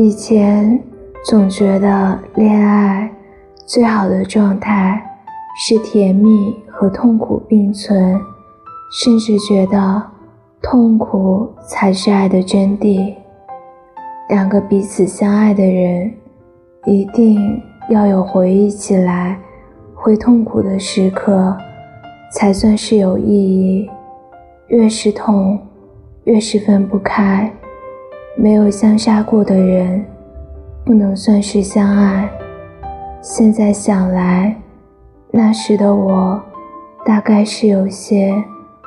以前总觉得恋爱最好的状态是甜蜜和痛苦并存，甚至觉得痛苦才是爱的真谛。两个彼此相爱的人，一定要有回忆起来会痛苦的时刻，才算是有意义。越是痛，越是分不开。没有相杀过的人，不能算是相爱。现在想来，那时的我，大概是有些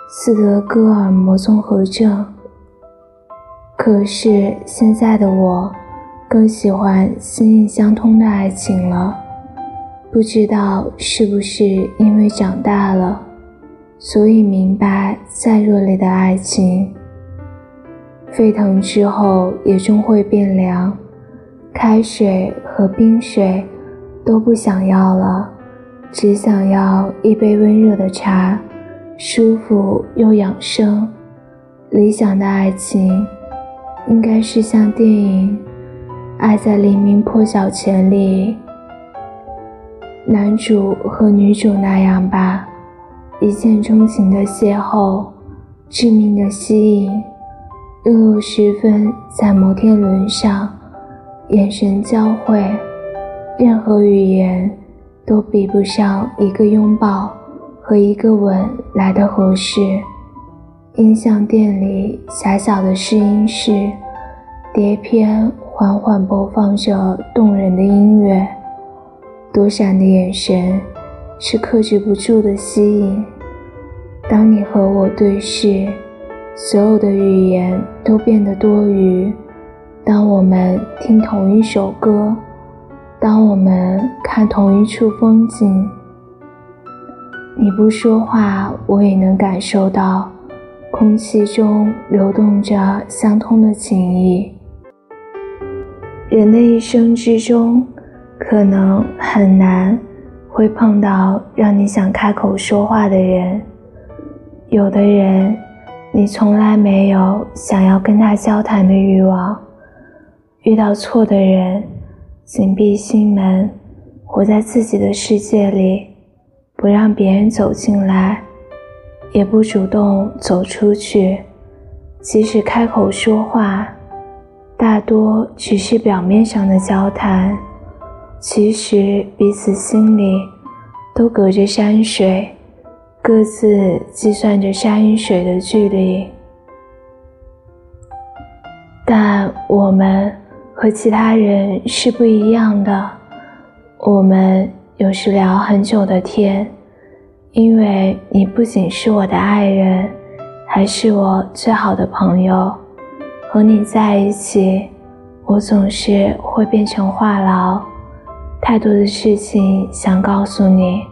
斯德哥尔摩综合症。可是现在的我，更喜欢心意相通的爱情了。不知道是不是因为长大了，所以明白再热烈的爱情。沸腾之后也终会变凉，开水和冰水都不想要了，只想要一杯温热的茶，舒服又养生。理想的爱情，应该是像电影《爱在黎明破晓前》里男主和女主那样吧，一见钟情的邂逅，致命的吸引。日落时分，在摩天轮上，眼神交汇，任何语言都比不上一个拥抱和一个吻来的合适。音像店里狭小的试音室，碟片缓缓播放着动人的音乐，躲闪的眼神是克制不住的吸引。当你和我对视。所有的语言都变得多余。当我们听同一首歌，当我们看同一处风景，你不说话，我也能感受到空气中流动着相通的情谊。人的一生之中，可能很难会碰到让你想开口说话的人，有的人。你从来没有想要跟他交谈的欲望，遇到错的人，紧闭心门，活在自己的世界里，不让别人走进来，也不主动走出去。即使开口说话，大多只是表面上的交谈，其实彼此心里都隔着山水。各自计算着山与水的距离，但我们和其他人是不一样的。我们有时聊很久的天，因为你不仅是我的爱人，还是我最好的朋友。和你在一起，我总是会变成话痨，太多的事情想告诉你。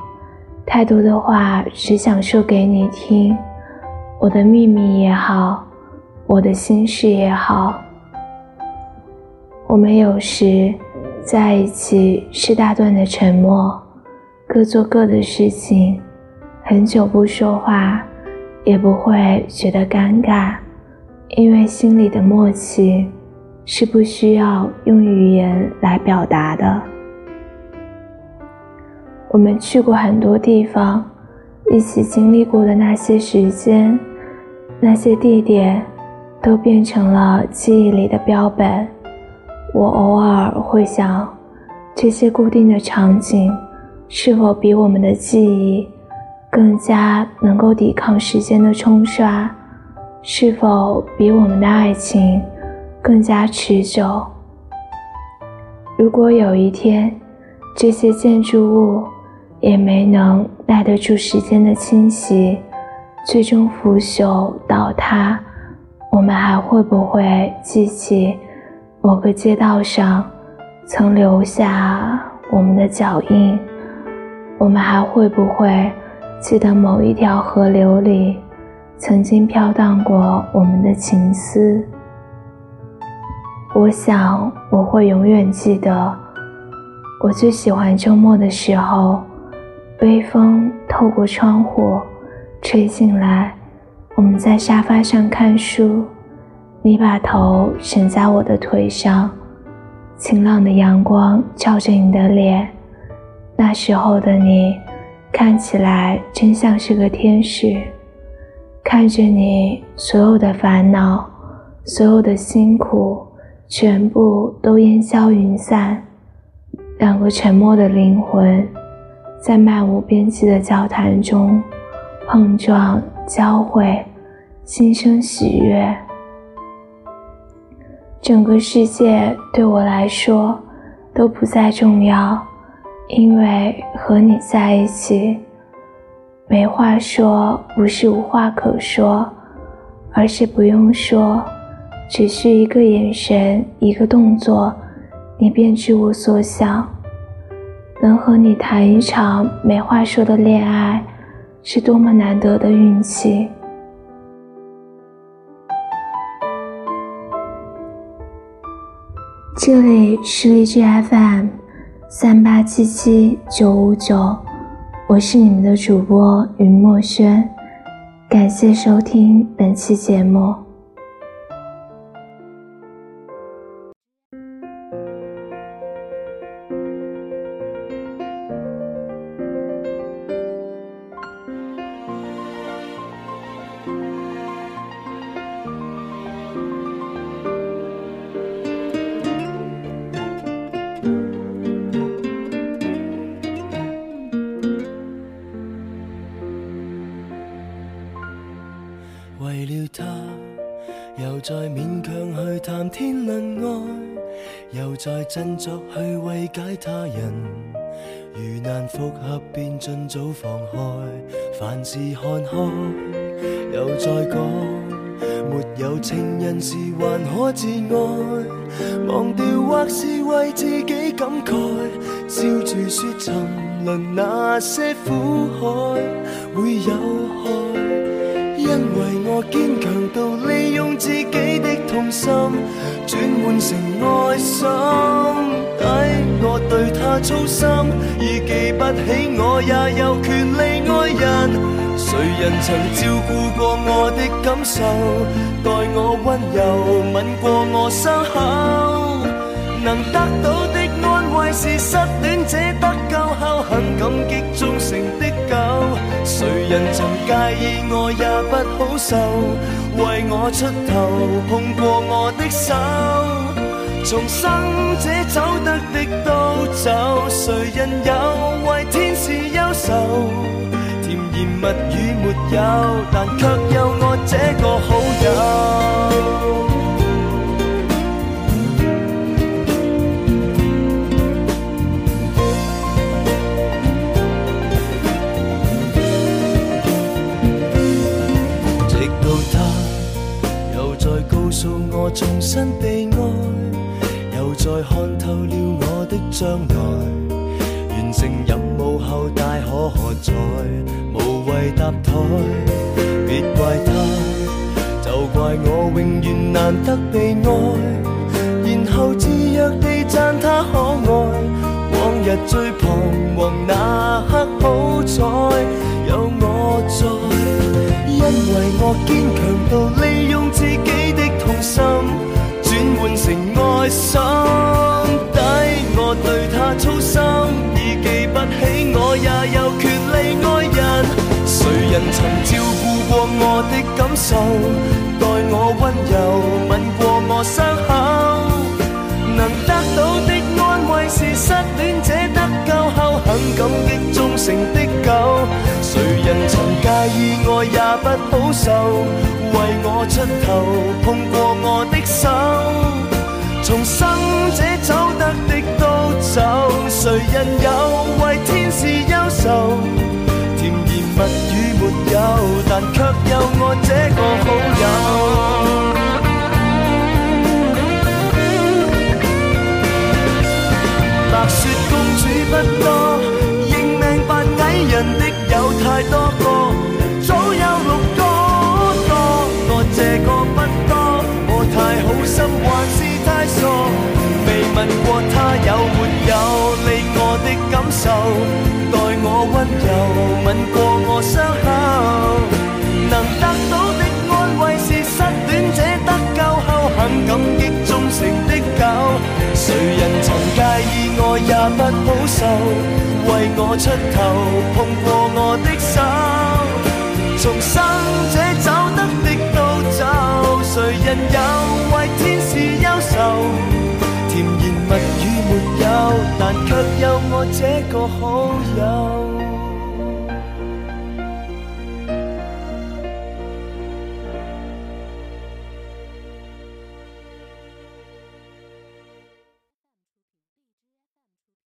太多的话只想说给你听，我的秘密也好，我的心事也好。我们有时在一起是大段的沉默，各做各的事情，很久不说话也不会觉得尴尬，因为心里的默契是不需要用语言来表达的。我们去过很多地方，一起经历过的那些时间、那些地点，都变成了记忆里的标本。我偶尔会想，这些固定的场景，是否比我们的记忆更加能够抵抗时间的冲刷？是否比我们的爱情更加持久？如果有一天，这些建筑物……也没能耐得住时间的侵袭，最终腐朽倒塌。我们还会不会记起某个街道上曾留下我们的脚印？我们还会不会记得某一条河流里曾经飘荡过我们的情思？我想我会永远记得，我最喜欢周末的时候。微风透过窗户吹进来，我们在沙发上看书，你把头枕在我的腿上，晴朗的阳光照着你的脸，那时候的你看起来真像是个天使。看着你，所有的烦恼，所有的辛苦，全部都烟消云散。两个沉默的灵魂，在漫无边际的交谈中碰撞、交汇，心生喜悦。整个世界对我来说都不再重要，因为和你在一起，没话说不是无话可说，而是不用说，只需一个眼神，一个动作。你便知我所想。能和你谈一场没话说的恋爱，是多么难得的运气。这里是荔枝 FM 三八七七九五九，我是你们的主播云墨轩，感谢收听本期节目。又再勉强去谈天论爱，又再振作去慰解他人。如难复合，便尽早放开，凡事看开。又再讲，没有情人时还可自爱，忘掉或是为自己感慨，笑住说沉沦那些苦海会有害。因为我坚强到用自己的痛心转换成爱心，抵我对他操心，已记不起我也有权利爱人。谁人曾照顾过我的感受，待我温柔，吻过我伤口，能得到的安慰是失恋者意外也不好受，为我出头碰过我的手，重生者走得的都走，谁人有为天使忧愁？甜言蜜语没有，但却有我这个好重新被爱，又再看透了我的将来。完成任务后大可喝彩，无谓搭台。别怪他，就怪我永远难得被爱。然后自若地赞他可爱。往日最彷徨那刻，好彩有我在，因为我坚强到利用自己的。心转换成爱心，抵我对他操心，已记不起我也有权利爱人。谁人曾照顾过我的感受，待我温柔，吻过我伤口，能得到的安慰是失恋者得救后很感激忠诚的狗。人曾介意爱也不好受。为我出头，碰过我的手，重生者走得的都走，谁人有为天使忧愁？甜言蜜语没有，但却有我这个好友。白雪公主不太多个，早有六个。这个不多，我太好心还是太傻？未问过他有没有理我的感受，待我温柔，吻过我伤口。不好受，为我出头，碰过我的手，重生者走得的都走，谁人有为天使忧愁？甜言蜜语没有，但却有我这个好友。